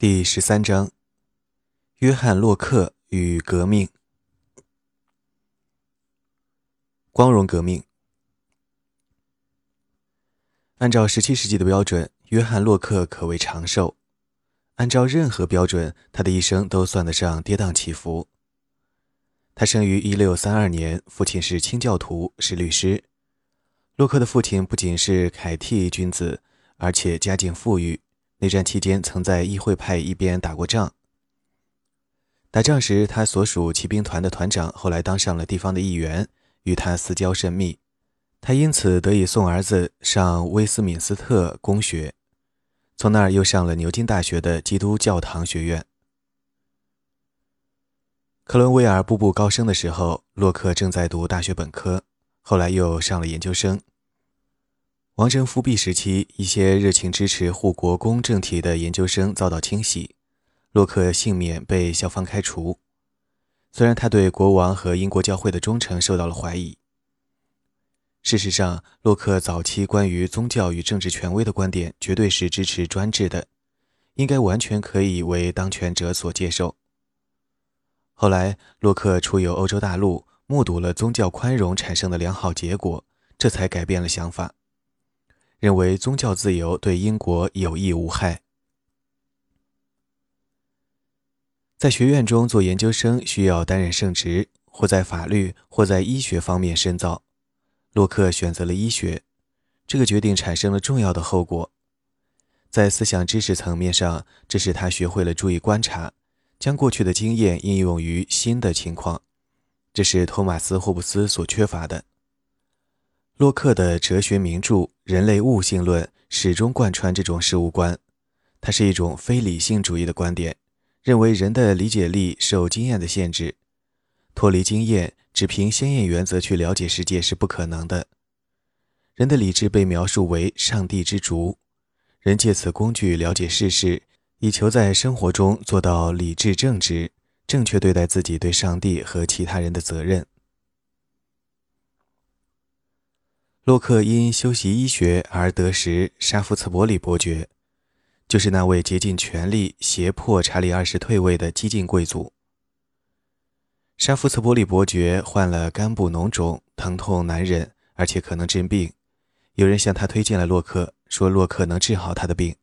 第十三章：约翰·洛克与革命。光荣革命。按照十七世纪的标准，约翰·洛克可谓长寿；按照任何标准，他的一生都算得上跌宕起伏。他生于一六三二年，父亲是清教徒，是律师。洛克的父亲不仅是凯蒂君子，而且家境富裕。内战期间，曾在议会派一边打过仗。打仗时，他所属骑兵团的团长后来当上了地方的议员，与他私交甚密。他因此得以送儿子上威斯敏斯特公学，从那儿又上了牛津大学的基督教堂学院。克伦威尔步步高升的时候，洛克正在读大学本科，后来又上了研究生。王征复辟时期，一些热情支持护国公政体的研究生遭到清洗，洛克幸免被校方开除。虽然他对国王和英国教会的忠诚受到了怀疑。事实上，洛克早期关于宗教与政治权威的观点绝对是支持专制的，应该完全可以为当权者所接受。后来，洛克出游欧洲大陆，目睹了宗教宽容产生的良好结果，这才改变了想法。认为宗教自由对英国有益无害。在学院中做研究生需要担任圣职，或在法律或在医学方面深造。洛克选择了医学，这个决定产生了重要的后果。在思想知识层面上，这使他学会了注意观察，将过去的经验应用于新的情况，这是托马斯·霍布斯所缺乏的。洛克的哲学名著《人类悟性论》始终贯穿这种事物观，它是一种非理性主义的观点，认为人的理解力受经验的限制，脱离经验，只凭先验原则去了解世界是不可能的。人的理智被描述为上帝之烛，人借此工具了解世事，以求在生活中做到理智正直，正确对待自己对上帝和其他人的责任。洛克因修习医学而得识沙夫茨伯里伯爵，就是那位竭尽全力胁迫查理二世退位的激进贵族。沙夫茨伯里伯爵患了肝部脓肿，疼痛难忍，而且可能致病。有人向他推荐了洛克，说洛克能治好他的病。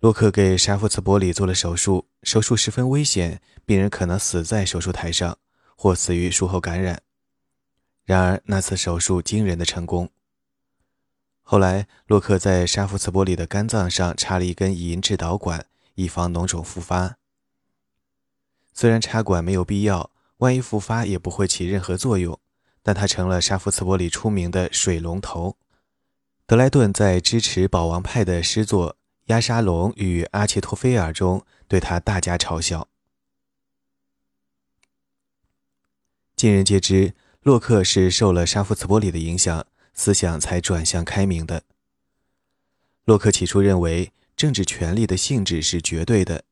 洛克给沙夫茨伯里做了手术，手术十分危险，病人可能死在手术台上，或死于术后感染。然而，那次手术惊人的成功。后来，洛克在沙夫茨伯里的肝脏上插了一根银质导管，以防脓肿复发。虽然插管没有必要，万一复发也不会起任何作用，但他成了沙夫茨伯里出名的水龙头。德莱顿在支持保王派的诗作《亚沙龙与阿切托菲尔》中对他大加嘲笑。尽人皆知。洛克是受了沙夫茨伯里的影响，思想才转向开明的。洛克起初认为政治权力的性质是绝对的，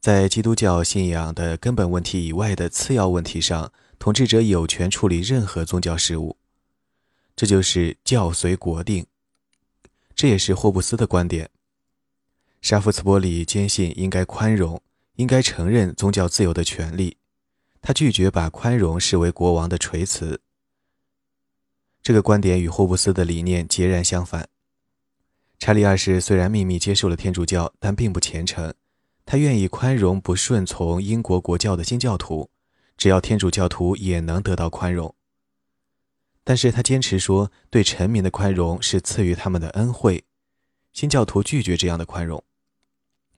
在基督教信仰的根本问题以外的次要问题上，统治者有权处理任何宗教事务，这就是教随国定。这也是霍布斯的观点。沙夫茨伯里坚信应该宽容，应该承认宗教自由的权利。他拒绝把宽容视为国王的垂辞。这个观点与霍布斯的理念截然相反。查理二世虽然秘密接受了天主教，但并不虔诚。他愿意宽容不顺从英国国教的新教徒，只要天主教徒也能得到宽容。但是他坚持说，对臣民的宽容是赐予他们的恩惠。新教徒拒绝这样的宽容，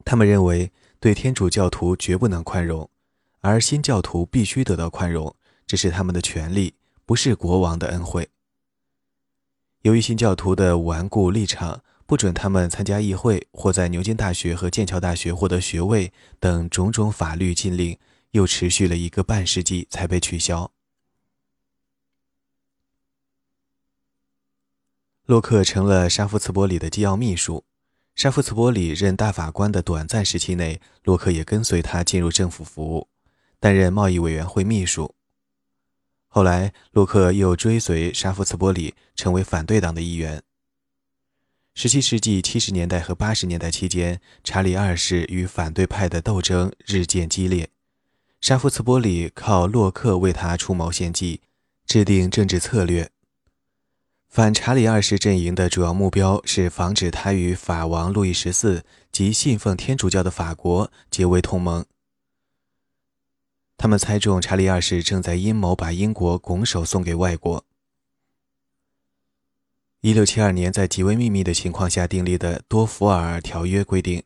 他们认为对天主教徒绝不能宽容。而新教徒必须得到宽容，这是他们的权利，不是国王的恩惠。由于新教徒的顽固立场，不准他们参加议会或在牛津大学和剑桥大学获得学位等种种法律禁令，又持续了一个半世纪才被取消。洛克成了沙夫茨伯里的机要秘书。沙夫茨伯里任大法官的短暂时期内，洛克也跟随他进入政府服务。担任贸易委员会秘书。后来，洛克又追随沙夫茨波里成为反对党的一员。17世纪70年代和80年代期间，查理二世与反对派的斗争日渐激烈。沙夫茨波里靠洛克为他出谋献计，制定政治策略。反查理二世阵营的主要目标是防止他与法王路易十四及信奉天主教的法国结为同盟。他们猜中查理二世正在阴谋把英国拱手送给外国。一六七二年，在极为秘密的情况下订立的多福尔条约规定，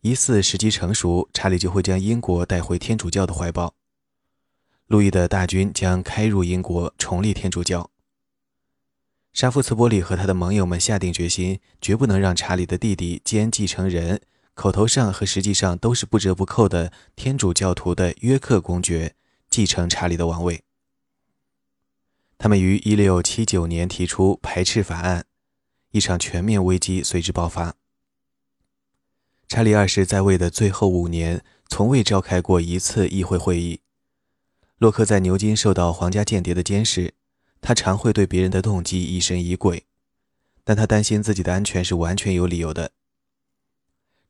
一似时机成熟，查理就会将英国带回天主教的怀抱。路易的大军将开入英国，重立天主教。沙夫茨伯里和他的盟友们下定决心，绝不能让查理的弟弟兼继承人，口头上和实际上都是不折不扣的天主教徒的约克公爵继承查理的王位。他们于1679年提出排斥法案，一场全面危机随之爆发。查理二世在位的最后五年，从未召开过一次议会会议。洛克在牛津受到皇家间谍的监视，他常会对别人的动机疑神疑鬼，但他担心自己的安全是完全有理由的。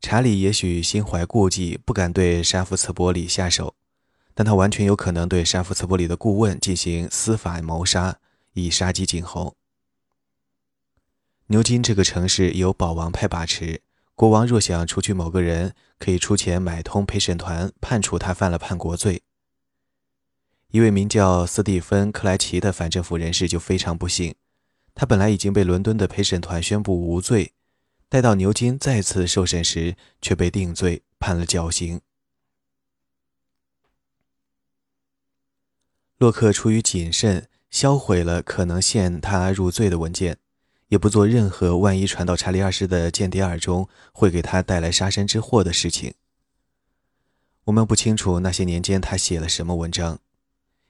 查理也许心怀顾忌，不敢对沙夫茨伯里下手。但他完全有可能对沙夫茨伯里的顾问进行司法谋杀，以杀鸡儆猴。牛津这个城市由保王派把持，国王若想除去某个人，可以出钱买通陪审团，判处他犯了叛国罪。一位名叫斯蒂芬·克莱奇的反政府人士就非常不幸，他本来已经被伦敦的陪审团宣布无罪，待到牛津再次受审时，却被定罪，判了绞刑。洛克出于谨慎，销毁了可能陷他入罪的文件，也不做任何万一传到查理二世的间谍耳中会给他带来杀身之祸的事情。我们不清楚那些年间他写了什么文章。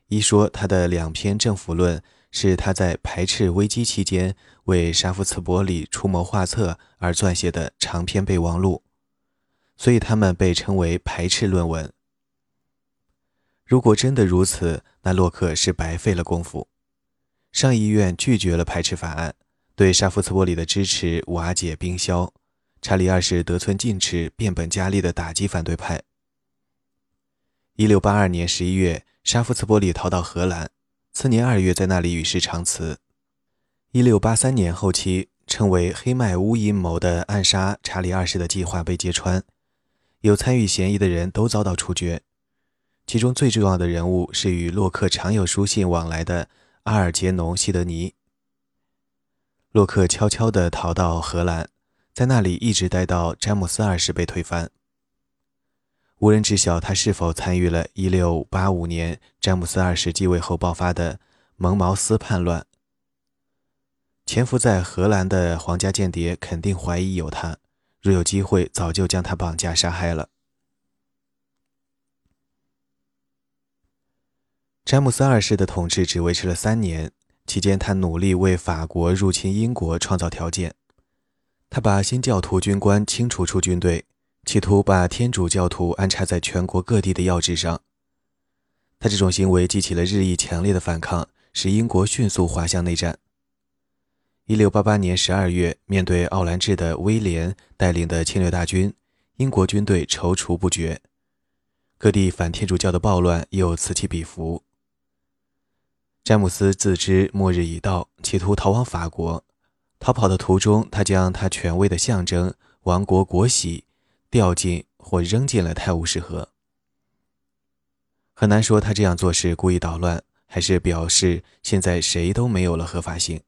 一说他的两篇政府论是他在排斥危机期间为沙夫茨伯里出谋划策而撰写的长篇备忘录，所以他们被称为排斥论文。如果真的如此，那洛克是白费了功夫。上议院拒绝了排斥法案，对沙夫茨伯里的支持瓦解冰消。查理二世得寸进尺，变本加厉地打击反对派。一六八二年十一月，沙夫茨伯里逃到荷兰，次年二月在那里与世长辞。一六八三年后期，称为黑麦乌阴谋的暗杀查理二世的计划被揭穿，有参与嫌疑的人都遭到处决。其中最重要的人物是与洛克常有书信往来的阿尔杰农·西德尼。洛克悄悄地逃到荷兰，在那里一直待到詹姆斯二世被推翻。无人知晓他是否参与了1685年詹姆斯二世继位后爆发的蒙茅斯叛乱。潜伏在荷兰的皇家间谍肯定怀疑有他，若有机会，早就将他绑架杀害了。詹姆斯二世的统治只维持了三年，期间他努力为法国入侵英国创造条件。他把新教徒军官清除出军队，企图把天主教徒安插在全国各地的要职上。他这种行为激起了日益强烈的反抗，使英国迅速滑向内战。一六八八年十二月，面对奥兰治的威廉带领的侵略大军，英国军队踌躇不决，各地反天主教的暴乱又此起彼伏。詹姆斯自知末日已到，企图逃往法国。逃跑的途中，他将他权威的象征——王国国玺掉进或扔进了泰晤士河。很难说他这样做是故意捣乱，还是表示现在谁都没有了合法性。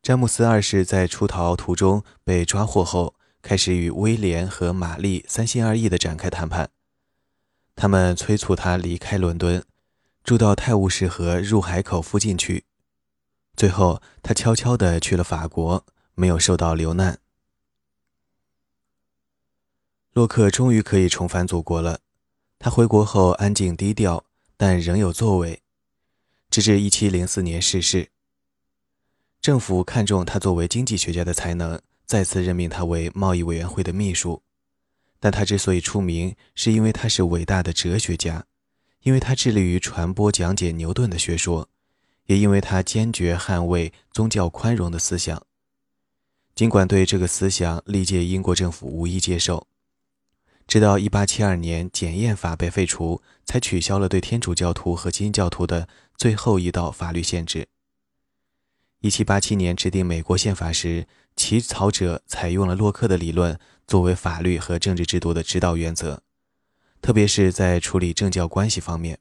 詹姆斯二世在出逃途中被抓获后，开始与威廉和玛丽三心二意地展开谈判。他们催促他离开伦敦。住到泰晤士河入海口附近去，最后他悄悄地去了法国，没有受到流难。洛克终于可以重返祖国了。他回国后安静低调，但仍有作为，直至1704年逝世。政府看中他作为经济学家的才能，再次任命他为贸易委员会的秘书。但他之所以出名，是因为他是伟大的哲学家。因为他致力于传播讲解牛顿的学说，也因为他坚决捍卫宗教宽容的思想。尽管对这个思想历届英国政府无一接受，直到1872年检验法被废除，才取消了对天主教徒和基督教徒的最后一道法律限制。1787年制定美国宪法时，起草者采用了洛克的理论作为法律和政治制度的指导原则，特别是在处理政教关系方面。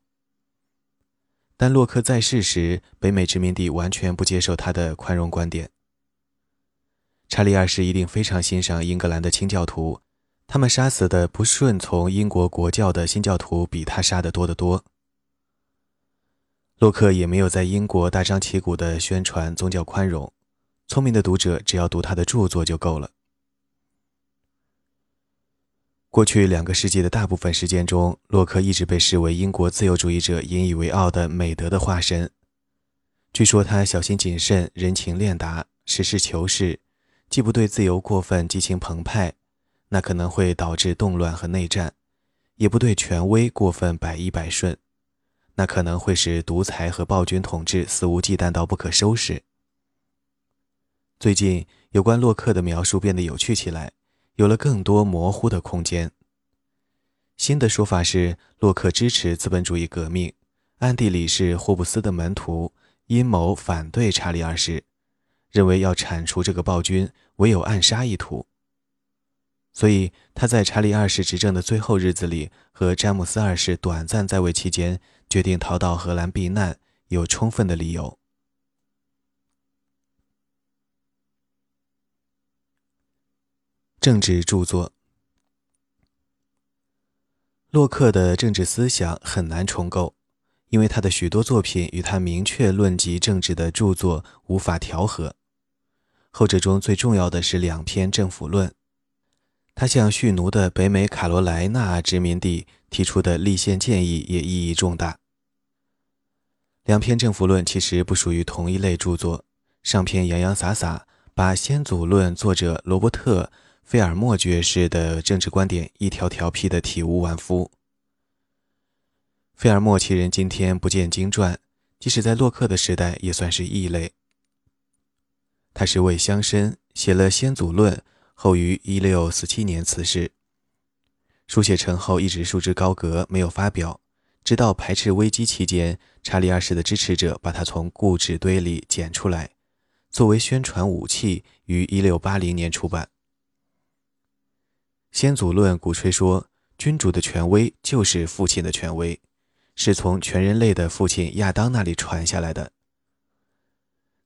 但洛克在世时，北美殖民地完全不接受他的宽容观点。查理二世一定非常欣赏英格兰的清教徒，他们杀死的不顺从英国国教的新教徒比他杀的多得多。洛克也没有在英国大张旗鼓地宣传宗教宽容，聪明的读者只要读他的著作就够了。过去两个世纪的大部分时间中，洛克一直被视为英国自由主义者引以为傲的美德的化身。据说他小心谨慎、人情练达、实事求是，既不对自由过分激情澎湃，那可能会导致动乱和内战；也不对权威过分百依百顺，那可能会使独裁和暴君统治肆无忌惮到不可收拾。最近，有关洛克的描述变得有趣起来。有了更多模糊的空间。新的说法是，洛克支持资本主义革命，暗地里是霍布斯的门徒，阴谋反对查理二世，认为要铲除这个暴君，唯有暗杀一途。所以他在查理二世执政的最后日子里，和詹姆斯二世短暂在位期间，决定逃到荷兰避难，有充分的理由。政治著作，洛克的政治思想很难重构，因为他的许多作品与他明确论及政治的著作无法调和。后者中最重要的是两篇《政府论》，他向蓄奴的北美卡罗莱纳殖民地提出的立宪建议也意义重大。两篇《政府论》其实不属于同一类著作，上篇洋洋洒洒，把先祖论作者罗伯特。菲尔莫爵士的政治观点一条条批得体无完肤。菲尔莫其人今天不见经传，即使在洛克的时代也算是异类。他是位乡绅，写了《先祖论》，后于一六四七年辞世。书写成后一直束之高阁，没有发表，直到排斥危机期间，查理二世的支持者把他从故纸堆里捡出来，作为宣传武器，于一六八零年出版。先祖论鼓吹说，君主的权威就是父亲的权威，是从全人类的父亲亚当那里传下来的。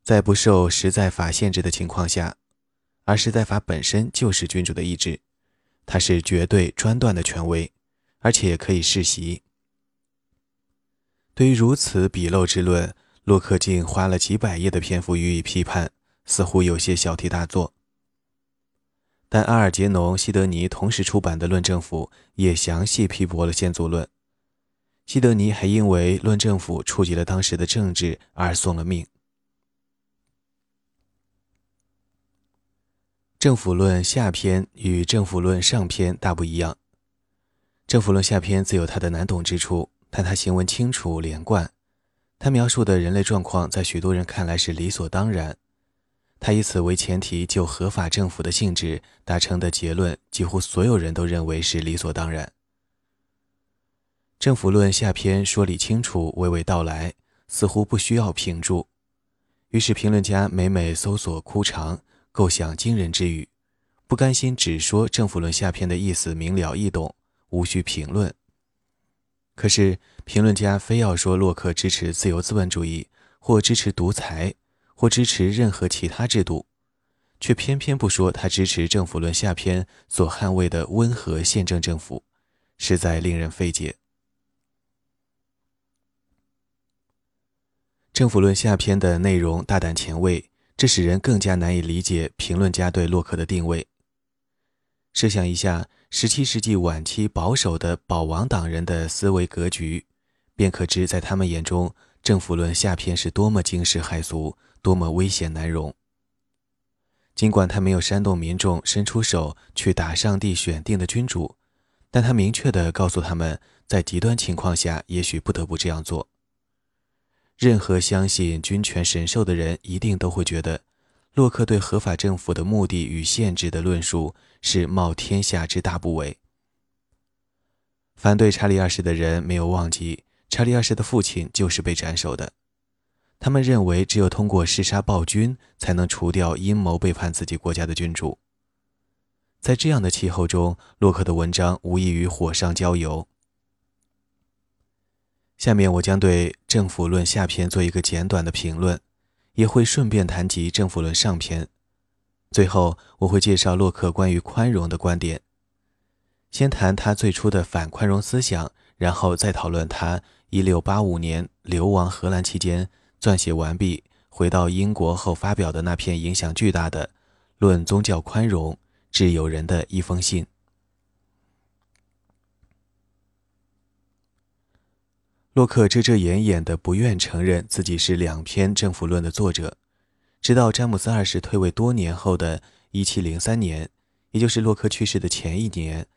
在不受实在法限制的情况下，而实在法本身就是君主的意志，它是绝对专断的权威，而且可以世袭。对于如此鄙陋之论，洛克竟花了几百页的篇幅予以批判，似乎有些小题大做。但阿尔杰农、西德尼同时出版的《论政府》也详细批驳了先祖论。西德尼还因为《论政府》触及了当时的政治而送了命。《政府论》下篇与《政府论》上篇大不一样，《政府论》下篇自有它的难懂之处，但它行文清楚连贯，它描述的人类状况在许多人看来是理所当然。他以此为前提，就合法政府的性质达成的结论，几乎所有人都认为是理所当然。政府论下篇说理清楚，娓娓道来，似乎不需要评注。于是评论家每每搜索枯肠，构想惊人之语，不甘心只说政府论下篇的意思明了易懂，无需评论。可是评论家非要说洛克支持自由资本主义，或支持独裁。或支持任何其他制度，却偏偏不说他支持《政府论》下篇所捍卫的温和宪政政府，实在令人费解。《政府论》下篇的内容大胆前卫，这使人更加难以理解评论家对洛克的定位。设想一下17世纪晚期保守的保王党人的思维格局，便可知在他们眼中，《政府论》下篇是多么惊世骇俗。多么危险难容！尽管他没有煽动民众伸出手去打上帝选定的君主，但他明确地告诉他们，在极端情况下，也许不得不这样做。任何相信君权神授的人，一定都会觉得，洛克对合法政府的目的与限制的论述是冒天下之大不韪。反对查理二世的人没有忘记，查理二世的父亲就是被斩首的。他们认为，只有通过弑杀暴君，才能除掉阴谋背叛自己国家的君主。在这样的气候中，洛克的文章无异于火上浇油。下面我将对《政府论》下篇做一个简短的评论，也会顺便谈及《政府论》上篇。最后，我会介绍洛克关于宽容的观点。先谈他最初的反宽容思想，然后再讨论他1685年流亡荷兰期间撰写完毕、回到英国后发表的那篇影响巨大的《论宗教宽容》。致友人的一封信。洛克遮遮掩掩的不愿承认自己是两篇《政府论》的作者，直到詹姆斯二世退位多年后的一七零三年，也就是洛克去世的前一年，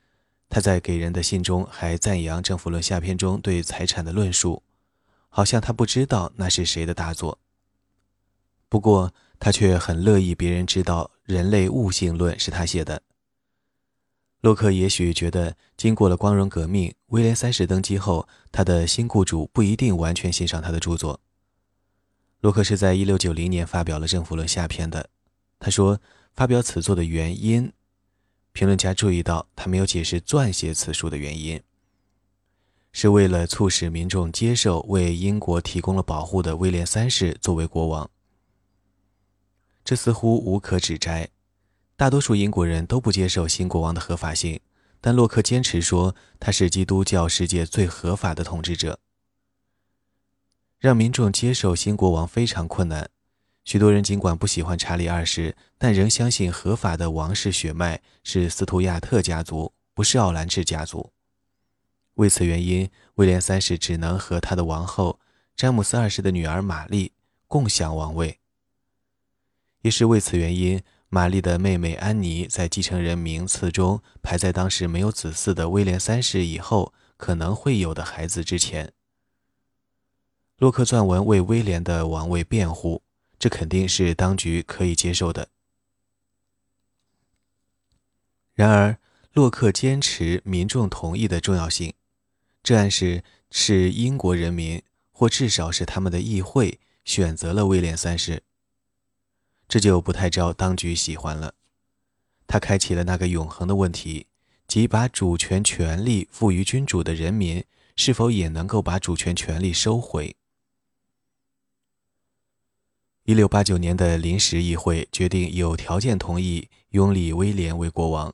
他在给人的信中还赞扬《政府论》下篇中对财产的论述，好像他不知道那是谁的大作。不过，他却很乐意别人知道《人类悟性论》是他写的。洛克也许觉得，经过了光荣革命，威廉三世登基后，他的新雇主不一定完全欣赏他的著作。洛克是在1690年发表了《政府论》下篇的。他说，发表此作的原因，评论家注意到他没有解释撰写此书的原因，是为了促使民众接受为英国提供了保护的威廉三世作为国王。这似乎无可指摘，大多数英国人都不接受新国王的合法性，但洛克坚持说他是基督教世界最合法的统治者。让民众接受新国王非常困难，许多人尽管不喜欢查理二世，但仍相信合法的王室血脉是斯图亚特家族，不是奥兰治家族。为此原因，威廉三世只能和他的王后詹姆斯二世的女儿玛丽共享王位。也是为此原因，玛丽的妹妹安妮在继承人名次中排在当时没有子嗣的威廉三世以后可能会有的孩子之前。洛克撰文为威廉的王位辩护，这肯定是当局可以接受的。然而，洛克坚持民众同意的重要性，这暗示是英国人民，或至少是他们的议会选择了威廉三世。这就不太招当局喜欢了。他开启了那个永恒的问题，即把主权权力赋予君主的人民，是否也能够把主权权力收回？一六八九年的临时议会决定有条件同意拥立威廉为国王，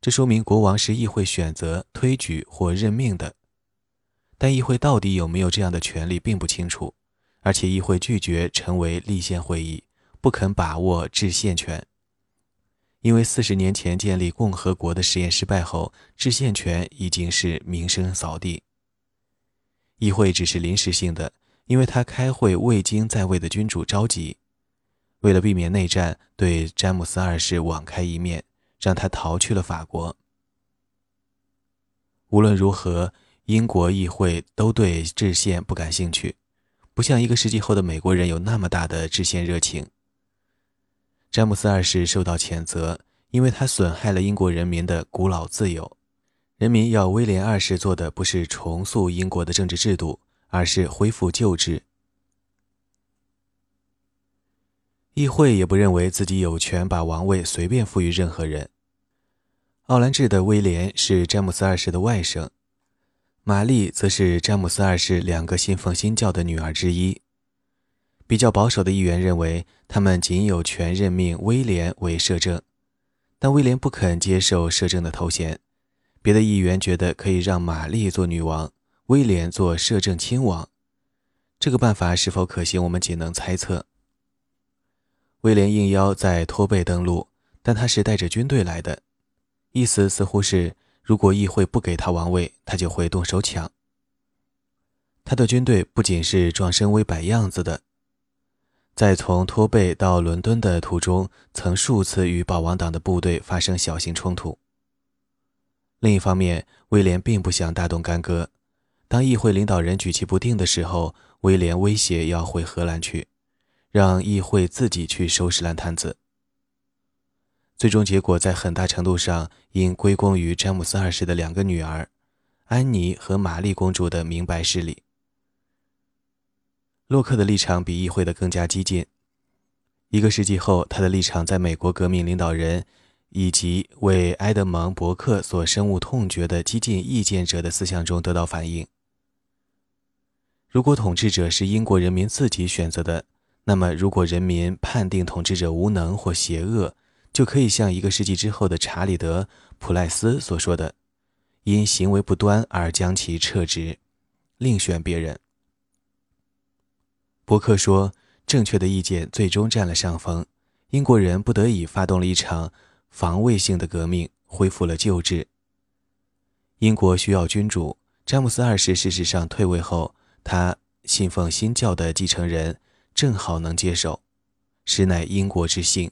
这说明国王是议会选择、推举或任命的。但议会到底有没有这样的权利并不清楚，而且议会拒绝成为立宪会议。不肯把握制宪权，因为四十年前建立共和国的实验失败后，制宪权已经是名声扫地。议会只是临时性的，因为他开会未经在位的君主召集，为了避免内战，对詹姆斯二世网开一面，让他逃去了法国。无论如何，英国议会都对制宪不感兴趣，不像一个世纪后的美国人有那么大的制宪热情。詹姆斯二世受到谴责，因为他损害了英国人民的古老自由。人民要威廉二世做的不是重塑英国的政治制度，而是恢复旧制。议会也不认为自己有权把王位随便赋予任何人。奥兰治的威廉是詹姆斯二世的外甥，玛丽则是詹姆斯二世两个信奉新教的女儿之一。比较保守的议员认为，他们仅有权任命威廉为摄政，但威廉不肯接受摄政的头衔。别的议员觉得可以让玛丽做女王，威廉做摄政亲王。这个办法是否可行，我们仅能猜测。威廉应邀在托贝登陆，但他是带着军队来的，意思似乎是，如果议会不给他王位，他就会动手抢。他的军队不仅是装声威摆样子的。在从托贝到伦敦的途中，曾数次与保王党的部队发生小型冲突。另一方面，威廉并不想大动干戈。当议会领导人举棋不定的时候，威廉威胁要回荷兰去，让议会自己去收拾烂摊子。最终结果在很大程度上应归功于詹姆斯二世的两个女儿，安妮和玛丽公主的明白事理。洛克的立场比议会的更加激进。一个世纪后，他的立场在美国革命领导人以及为埃德蒙·伯克所深恶痛绝的激进意见者的思想中得到反映。如果统治者是英国人民自己选择的，那么如果人民判定统治者无能或邪恶，就可以像一个世纪之后的查理德·普赖斯所说的：“因行为不端而将其撤职，另选别人。”伯克说：“正确的意见最终占了上风，英国人不得已发动了一场防卫性的革命，恢复了旧制。英国需要君主。詹姆斯二世事实上退位后。”他信奉新教的继承人正好能接手，实乃英国之幸。